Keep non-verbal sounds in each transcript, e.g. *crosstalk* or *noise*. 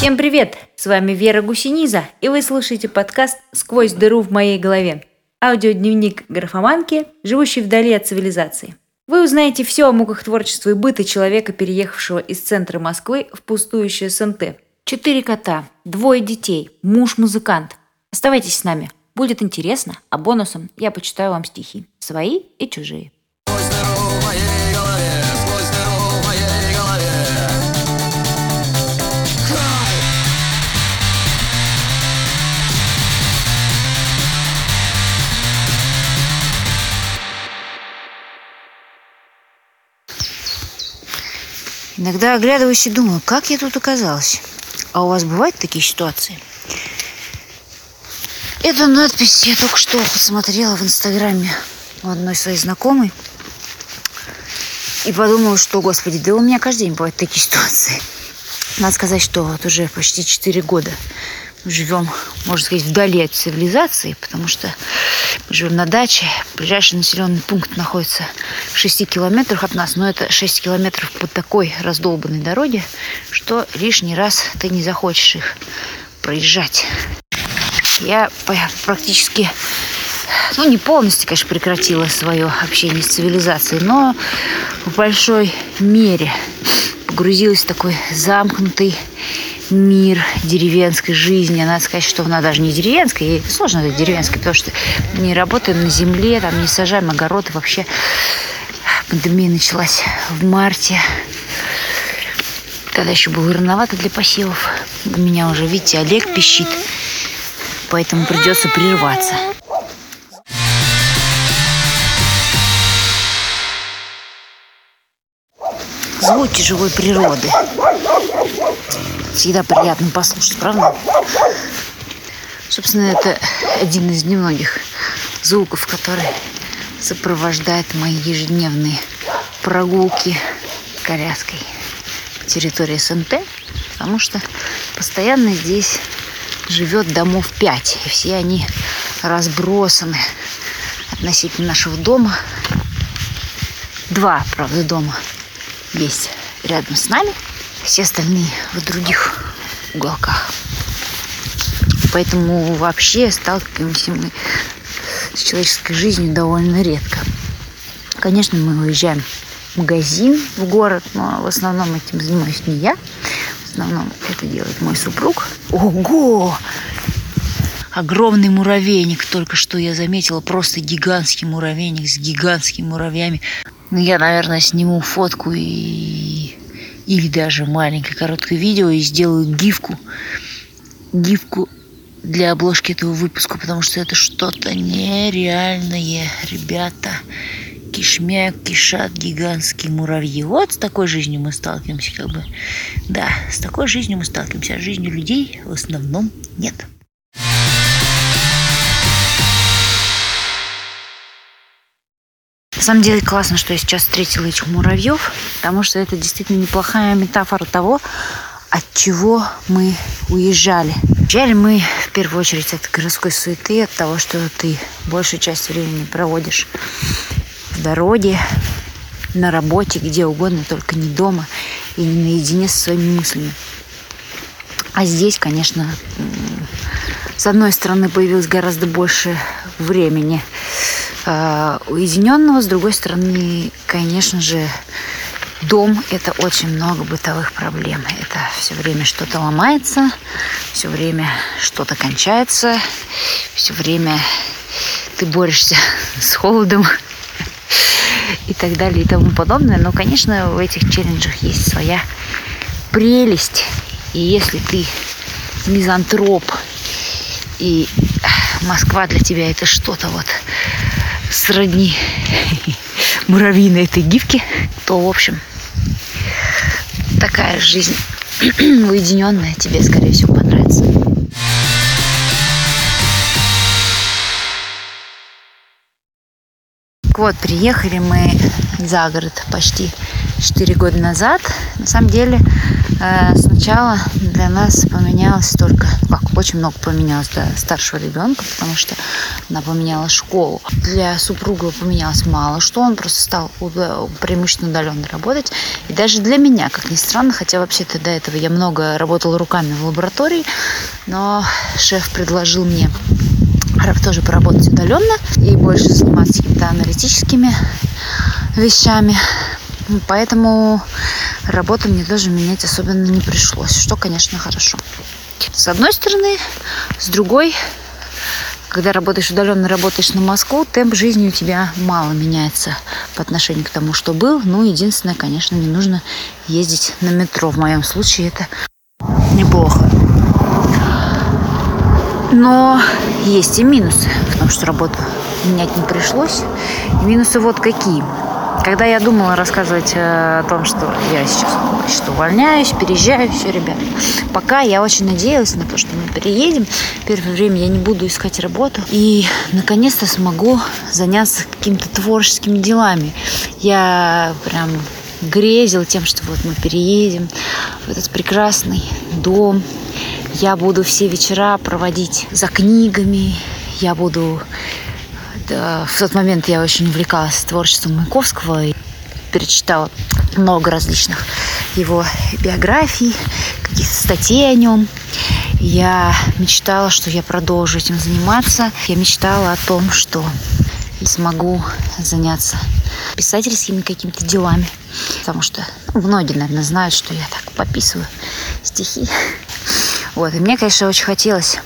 Всем привет! С вами Вера Гусениза, и вы слушаете подкаст «Сквозь дыру в моей голове» аудиодневник графоманки, живущей вдали от цивилизации. Вы узнаете все о муках творчества и быта человека, переехавшего из центра Москвы в пустующее СНТ. Четыре кота, двое детей, муж-музыкант. Оставайтесь с нами. Будет интересно, а бонусом я почитаю вам стихи. Свои и чужие. Иногда оглядываюсь и думаю, как я тут оказалась. А у вас бывают такие ситуации? Эту надпись я только что посмотрела в Инстаграме у одной своей знакомой. И подумала, что, господи, да у меня каждый день бывают такие ситуации. Надо сказать, что вот уже почти 4 года живем, можно сказать, вдали от цивилизации, потому что мы живем на даче. Ближайший населенный пункт находится в 6 километрах от нас, но это 6 километров по такой раздолбанной дороге, что лишний раз ты не захочешь их проезжать. Я практически, ну не полностью, конечно, прекратила свое общение с цивилизацией, но в большой мере погрузилась в такой замкнутый мир деревенской жизни. Надо сказать, что она даже не деревенская, и сложно это деревенской, потому что не работаем на земле, там не сажаем огороды. Вообще пандемия началась в марте. Тогда еще было рановато для посевов. У меня уже, видите, Олег пищит, поэтому придется прерваться. Звуки живой природы всегда приятно послушать, правда? Собственно, это один из немногих звуков, который сопровождает мои ежедневные прогулки коляской по территории СНТ, потому что постоянно здесь живет домов пять, и все они разбросаны относительно нашего дома. Два, правда, дома есть рядом с нами – все остальные в других уголках. Поэтому вообще сталкиваемся мы с человеческой жизнью довольно редко. Конечно, мы уезжаем в магазин, в город, но в основном этим занимаюсь не я. В основном это делает мой супруг. Ого! Огромный муравейник только что я заметила. Просто гигантский муравейник с гигантскими муравьями. Ну, я, наверное, сниму фотку и или даже маленькое короткое видео и сделаю гифку, гифку для обложки этого выпуска, потому что это что-то нереальное, ребята. Кишмя кишат гигантские муравьи. Вот с такой жизнью мы сталкиваемся, как бы. Да, с такой жизнью мы сталкиваемся, а жизнью людей в основном нет. На самом деле классно, что я сейчас встретила этих муравьев, потому что это действительно неплохая метафора того, от чего мы уезжали. Уезжали мы в первую очередь от городской суеты, от того, что ты большую часть времени проводишь в дороге, на работе, где угодно, только не дома и не наедине со своими мыслями. А здесь, конечно, с одной стороны появилось гораздо больше времени уединенного. С другой стороны, конечно же, дом – это очень много бытовых проблем. Это все время что-то ломается, все время что-то кончается, все время ты борешься *laughs* с холодом и так далее и тому подобное. Но, конечно, в этих челленджах есть своя прелесть. И если ты мизантроп, и Москва для тебя это что-то вот сродни муравьиной этой гифки, то, в общем, такая жизнь *clears throat* уединенная тебе, скорее всего, понравится. Вот, приехали мы за город почти 4 года назад. На самом деле э, сначала для нас поменялось только, как очень много поменялось для старшего ребенка, потому что она поменяла школу. Для супруга поменялось мало что, он просто стал преимущественно удаленно работать. И даже для меня, как ни странно, хотя вообще-то до этого я много работала руками в лаборатории, но шеф предложил мне тоже поработать удаленно и больше заниматься какими-то аналитическими вещами. Поэтому работу мне тоже менять особенно не пришлось, что, конечно, хорошо. С одной стороны, с другой, когда работаешь удаленно, работаешь на Москву, темп жизни у тебя мало меняется по отношению к тому, что был. Ну, единственное, конечно, не нужно ездить на метро. В моем случае это неплохо. Но есть и минусы, потому что работу менять не пришлось. И минусы вот какие. Когда я думала рассказывать э, о том, что я сейчас что увольняюсь, переезжаю, все, ребят. Пока я очень надеялась на то, что мы переедем. Первое время я не буду искать работу. И наконец-то смогу заняться какими-то творческими делами. Я прям грезил тем, что вот мы переедем в этот прекрасный дом. Я буду все вечера проводить за книгами. Я буду в тот момент я очень увлекалась творчеством Маяковского и перечитала много различных его биографий, каких-то статей о нем. Я мечтала, что я продолжу этим заниматься. Я мечтала о том, что смогу заняться писательскими какими-то делами. Потому что ну, многие, наверное, знают, что я так пописываю стихи. Вот. И мне, конечно, очень хотелось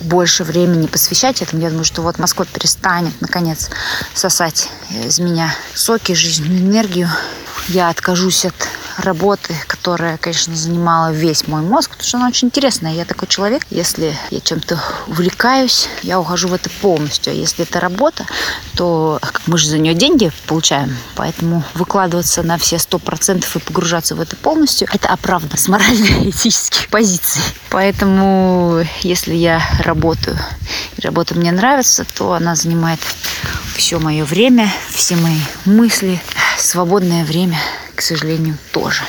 больше времени посвящать этому. Я думаю, что вот Москва перестанет, наконец, сосать из меня соки, жизненную энергию. Я откажусь от работы, которая, конечно, занимала весь мой мозг, потому что она очень интересная. Я такой человек, если я чем-то увлекаюсь, я ухожу в это полностью. А если это работа, то мы же за нее деньги получаем, поэтому выкладываться на все сто процентов и погружаться в это полностью, это оправдано с морально-этических позиций. Поэтому, если я работаю, и работа мне нравится, то она занимает все мое время, все мои мысли, свободное время – к сожалению, тоже.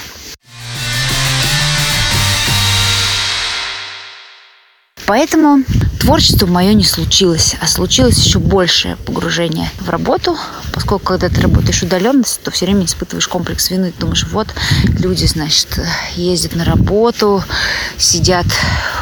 Поэтому творчество мое не случилось, а случилось еще большее погружение в работу, поскольку когда ты работаешь удаленно, то все время испытываешь комплекс вины, думаешь, вот люди, значит, ездят на работу, сидят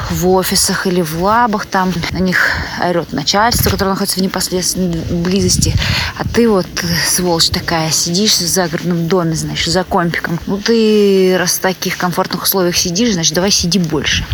в офисах или в лабах, там на них орет начальство, которое находится в непосредственной близости, а ты вот, сволочь такая, сидишь в загородном доме, значит, за компиком. Ну, ты раз в таких комфортных условиях сидишь, значит, давай сиди больше.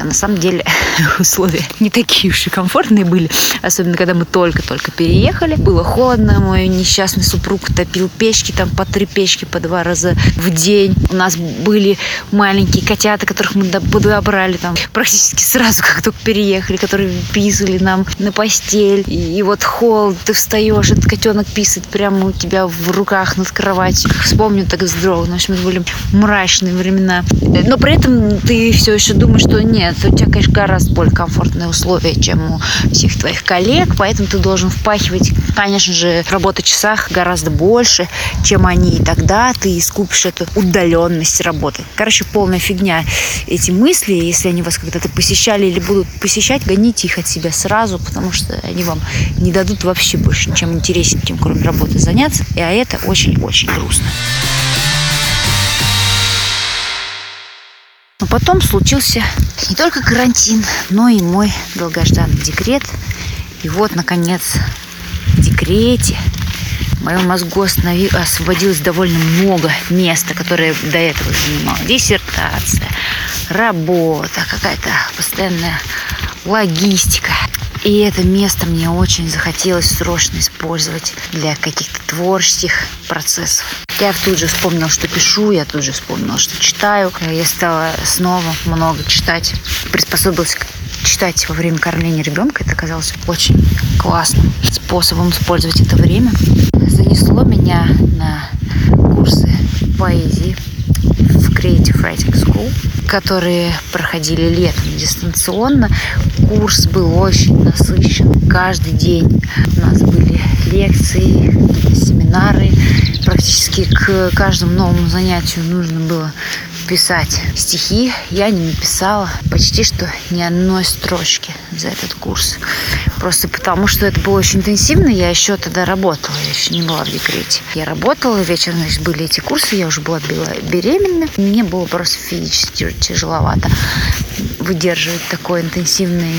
Хотя на самом деле *laughs* условия не такие уж и комфортные были, особенно когда мы только-только переехали. Было холодно, мой несчастный супруг топил печки, там по три печки по два раза в день. У нас были маленькие котята, которых мы подобрали там практически сразу, как только переехали, которые писали нам на постель. И, и вот холод, ты встаешь, этот котенок писает прямо у тебя в руках над кроватью. Вспомню так вздрогну. В общем, это были мрачные времена. Но при этом ты все еще думаешь, что нет, у тебя, конечно, гораздо более комфортные условия, чем у всех твоих коллег, поэтому ты должен впахивать, конечно же, в часах гораздо больше, чем они, и тогда ты искупишь эту удаленность работы. Короче, полная фигня эти мысли, если они вас когда-то посещали или будут посещать, гоните их от себя сразу, потому что они вам не дадут вообще больше ничем интереснее, чем кроме работы заняться, а это очень-очень грустно. Потом случился не только карантин, но и мой долгожданный декрет. И вот, наконец, в декрете в моем мозгу освободилось довольно много места, которое до этого занимала. Диссертация, работа, какая-то постоянная логистика. И это место мне очень захотелось срочно использовать для каких-то творческих процессов. Я тут же вспомнила, что пишу, я тут же вспомнила, что читаю. Я стала снова много читать. Приспособилась читать во время кормления ребенка. Это оказалось очень классным способом использовать это время. Занесло меня на курсы поэзии в Creative Writing School, которые проходили летом дистанционно. Курс был очень насыщен. Каждый день у нас были лекции, семинары, практически к каждому новому занятию нужно было писать стихи. Я не написала почти что ни одной строчки за этот курс. Просто потому, что это было очень интенсивно. Я еще тогда работала, я еще не была в декрете. Я работала, вечером, значит, были эти курсы, я уже была беременна. Мне было просто физически тяжеловато выдерживать такой интенсивный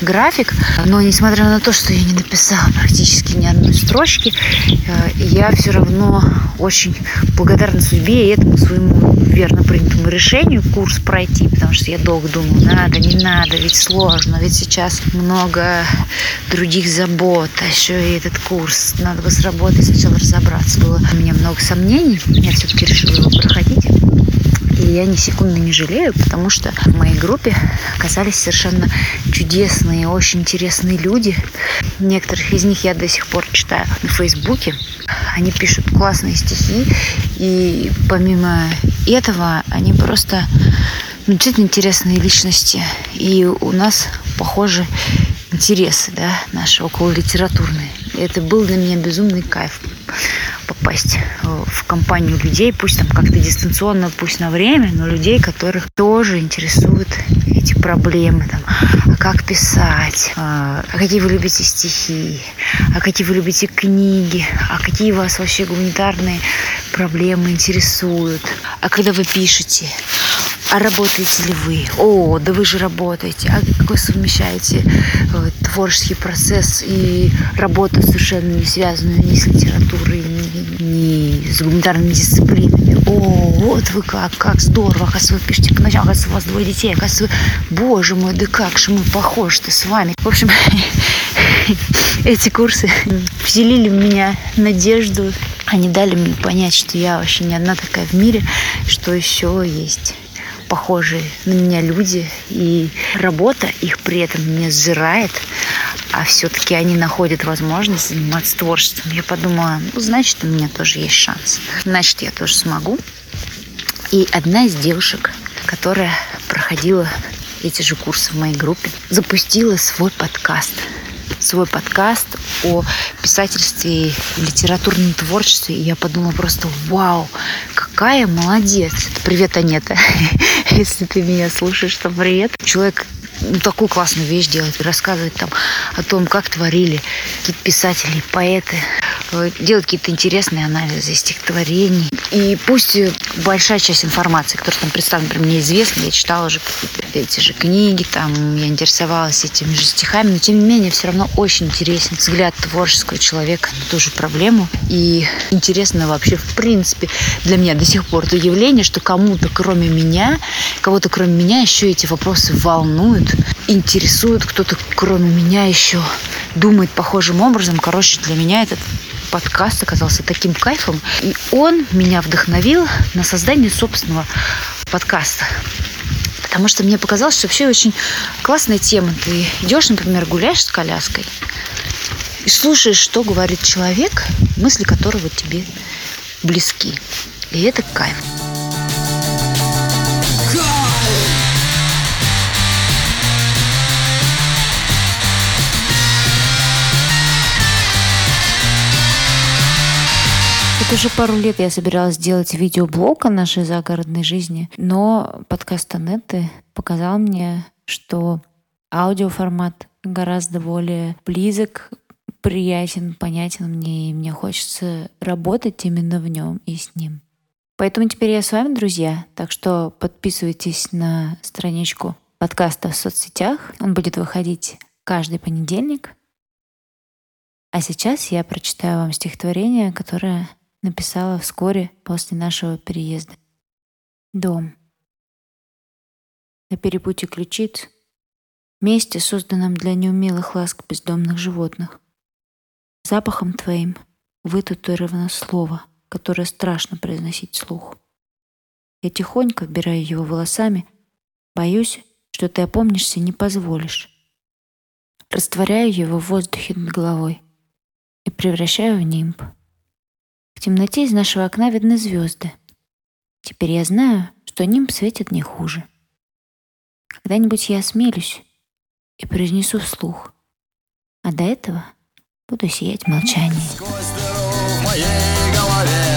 график. Но несмотря на то, что я не написала практически ни одной строчки, э, я все равно очень благодарна судьбе и этому своему верно принятому решению курс пройти, потому что я долго думала, надо, не надо, ведь сложно, ведь много других забот, а еще и этот курс, надо бы с работой сначала разобраться. Было у меня много сомнений, я все-таки решила его проходить. И я ни секунды не жалею, потому что в моей группе оказались совершенно чудесные, очень интересные люди. Некоторых из них я до сих пор читаю на Фейсбуке. Они пишут классные стихи, и помимо этого они просто ну, действительно интересные личности. И у нас похожи интересы, да, наши около литературные. Это был для меня безумный кайф попасть в компанию людей, пусть там как-то дистанционно, пусть на время, но людей, которых тоже интересуют эти проблемы, там, а как писать, а, а какие вы любите стихи, а какие вы любите книги, а какие вас вообще гуманитарные проблемы интересуют, а когда вы пишете, а работаете ли вы? О, да вы же работаете. А как вы совмещаете э, творческий процесс и работу совершенно не связанную ни с литературой, ни, ни с гуманитарными дисциплинами? О, вот вы как, как здорово, оказывается, вы пишете к началу, оказывается, у вас двое детей, оказывается, вы, боже мой, да как же мы похожи-то с вами. В общем, *laughs* эти курсы вселили в меня надежду, они дали мне понять, что я вообще не одна такая в мире, что еще есть похожие на меня люди, и работа их при этом не сжирает, а все-таки они находят возможность заниматься творчеством. Я подумала, ну, значит, у меня тоже есть шанс. Значит, я тоже смогу. И одна из девушек, которая проходила эти же курсы в моей группе, запустила свой подкаст – свой подкаст о писательстве литературном творчестве. И я подумала просто, вау, какая молодец. Привет, Анета. *laughs* Если ты меня слушаешь, то привет. Человек ну, такую классную вещь делает, рассказывает там о том, как творили какие-то писатели, поэты, делать какие-то интересные анализы стихотворений. И пусть большая часть информации, которая там представлена, например, мне известна, я читала уже эти же книги, там, я интересовалась этими же стихами, но тем не менее все равно очень интересен взгляд творческого человека на ту же проблему. И интересно вообще, в принципе, для меня до сих пор то явление, что кому-то, кроме меня, кого-то, кроме меня, еще эти вопросы волнуют, интересуют, кто-то, кроме меня, еще думает похожим образом. Короче, для меня этот подкаст оказался таким кайфом. И он меня вдохновил на создание собственного подкаста. Потому что мне показалось, что вообще очень классная тема. Ты идешь, например, гуляешь с коляской и слушаешь, что говорит человек, мысли которого тебе близки. И это кайф. Вот уже пару лет я собиралась сделать видеоблог о нашей загородной жизни, но подкаст Анетты показал мне, что аудиоформат гораздо более близок, приятен, понятен мне, и мне хочется работать именно в нем и с ним. Поэтому теперь я с вами, друзья. Так что подписывайтесь на страничку подкаста в соцсетях. Он будет выходить каждый понедельник. А сейчас я прочитаю вам стихотворение, которое написала вскоре после нашего переезда. Дом. На перепутье ключиц, месте, созданном для неумелых ласк бездомных животных. Запахом твоим вытатуировано слово, которое страшно произносить слух. Я тихонько вбираю его волосами, боюсь, что ты опомнишься и не позволишь. Растворяю его в воздухе над головой и превращаю в нимб — темноте из нашего окна видны звезды. Теперь я знаю, что ним светит не хуже. Когда-нибудь я осмелюсь и произнесу вслух. А до этого буду сиять в молчании. Сквозь дыру в моей голове